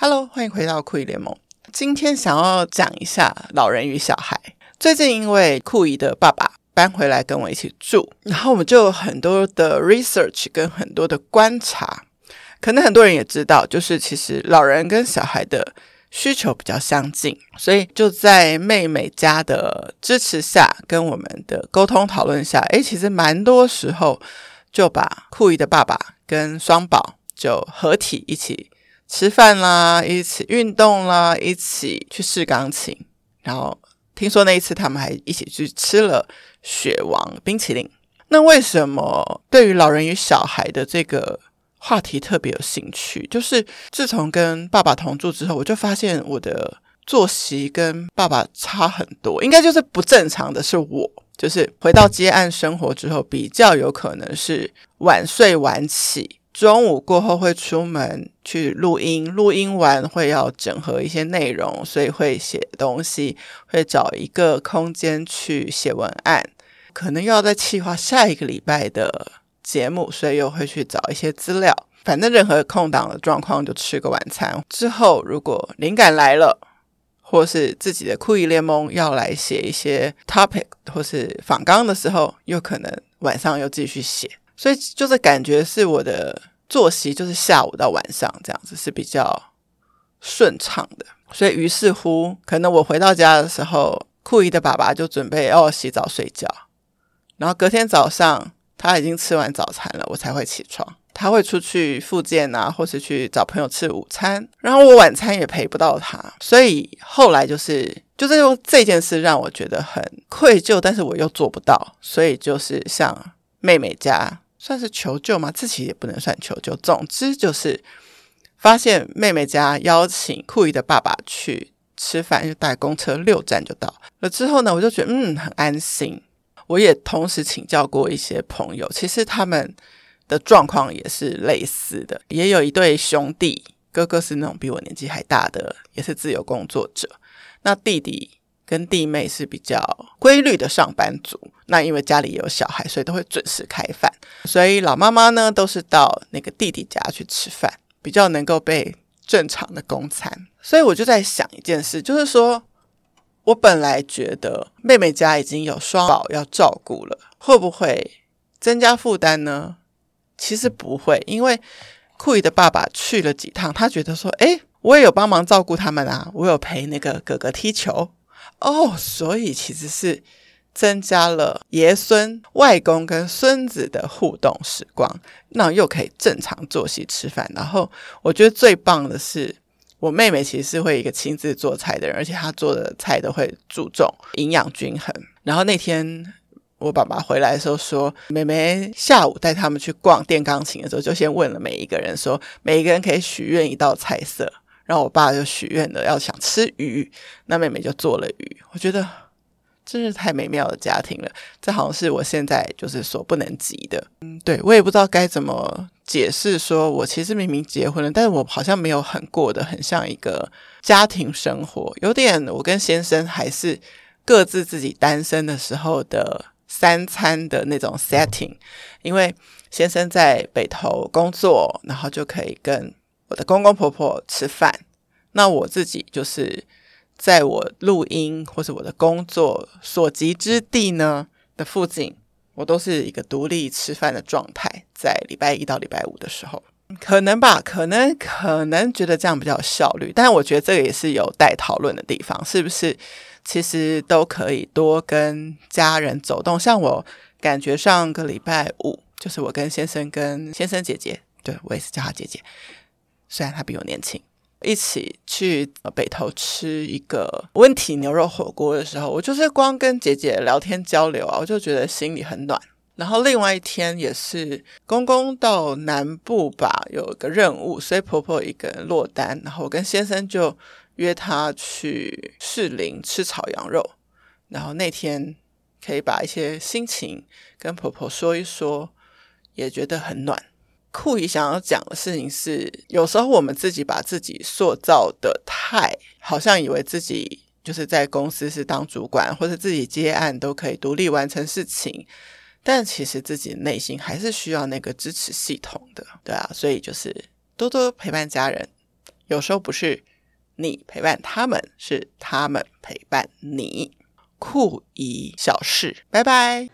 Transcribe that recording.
Hello，欢迎回到酷姨联盟。今天想要讲一下老人与小孩。最近因为酷姨的爸爸搬回来跟我一起住，然后我们就有很多的 research 跟很多的观察。可能很多人也知道，就是其实老人跟小孩的需求比较相近，所以就在妹妹家的支持下，跟我们的沟通讨论下，诶，其实蛮多时候就把酷姨的爸爸跟双宝就合体一起吃饭啦，一起运动啦，一起去试钢琴。然后听说那一次他们还一起去吃了雪王冰淇淋。那为什么对于老人与小孩的这个话题特别有兴趣？就是自从跟爸爸同住之后，我就发现我的作息跟爸爸差很多。应该就是不正常的是我，就是回到接案生活之后，比较有可能是晚睡晚起。中午过后会出门去录音，录音完会要整合一些内容，所以会写东西，会找一个空间去写文案，可能又要再企划下一个礼拜的节目，所以又会去找一些资料。反正任何空档的状况就吃个晚餐之后，如果灵感来了，或是自己的酷姨联盟要来写一些 topic 或是访纲的时候，又可能晚上又继续写。所以就是感觉是我的作息，就是下午到晚上这样子是比较顺畅的。所以于是乎，可能我回到家的时候，酷姨的爸爸就准备要洗澡睡觉，然后隔天早上他已经吃完早餐了，我才会起床。他会出去复健啊，或是去找朋友吃午餐，然后我晚餐也陪不到他。所以后来就是，就是这件事让我觉得很愧疚，但是我又做不到，所以就是像妹妹家。算是求救吗？自己也不能算求救。总之就是发现妹妹家邀请酷姨的爸爸去吃饭，就带公车六站就到了。之后呢，我就觉得嗯很安心。我也同时请教过一些朋友，其实他们的状况也是类似的。也有一对兄弟，哥哥是那种比我年纪还大的，也是自由工作者。那弟弟。跟弟妹是比较规律的上班族，那因为家里有小孩，所以都会准时开饭。所以老妈妈呢，都是到那个弟弟家去吃饭，比较能够被正常的供餐。所以我就在想一件事，就是说我本来觉得妹妹家已经有双宝要照顾了，会不会增加负担呢？其实不会，因为酷姨的爸爸去了几趟，他觉得说，诶，我也有帮忙照顾他们啊，我有陪那个哥哥踢球。哦，所以其实是增加了爷孙、外公跟孙子的互动时光，那又可以正常作息吃饭。然后我觉得最棒的是，我妹妹其实是会一个亲自做菜的人，而且她做的菜都会注重营养均衡。然后那天我爸爸回来的时候说，妹妹下午带他们去逛电钢琴的时候，就先问了每一个人说，每一个人可以许愿一道菜色。然后我爸就许愿了，要想吃鱼，那妹妹就做了鱼。我觉得真是太美妙的家庭了，这好像是我现在就是所不能及的。嗯，对，我也不知道该怎么解释，说我其实明明结婚了，但是我好像没有很过得很像一个家庭生活，有点我跟先生还是各自自己单身的时候的三餐的那种 setting，因为先生在北投工作，然后就可以跟。我的公公婆婆吃饭，那我自己就是在我录音或是我的工作所及之地呢的附近，我都是一个独立吃饭的状态。在礼拜一到礼拜五的时候，可能吧，可能可能觉得这样比较有效率，但我觉得这个也是有待讨论的地方，是不是？其实都可以多跟家人走动，像我感觉上个礼拜五，就是我跟先生跟先生姐姐，对，我也是叫她姐姐。虽然他比我年轻，一起去北投吃一个温体牛肉火锅的时候，我就是光跟姐姐聊天交流啊，我就觉得心里很暖。然后另外一天也是公公到南部吧，有一个任务，所以婆婆一个人落单，然后我跟先生就约他去士林吃炒羊肉。然后那天可以把一些心情跟婆婆说一说，也觉得很暖。酷姨想要讲的事情是，有时候我们自己把自己塑造的太，好像以为自己就是在公司是当主管，或者自己接案都可以独立完成事情，但其实自己内心还是需要那个支持系统的，对啊，所以就是多多陪伴家人，有时候不是你陪伴他们，是他们陪伴你。酷姨小事，拜拜。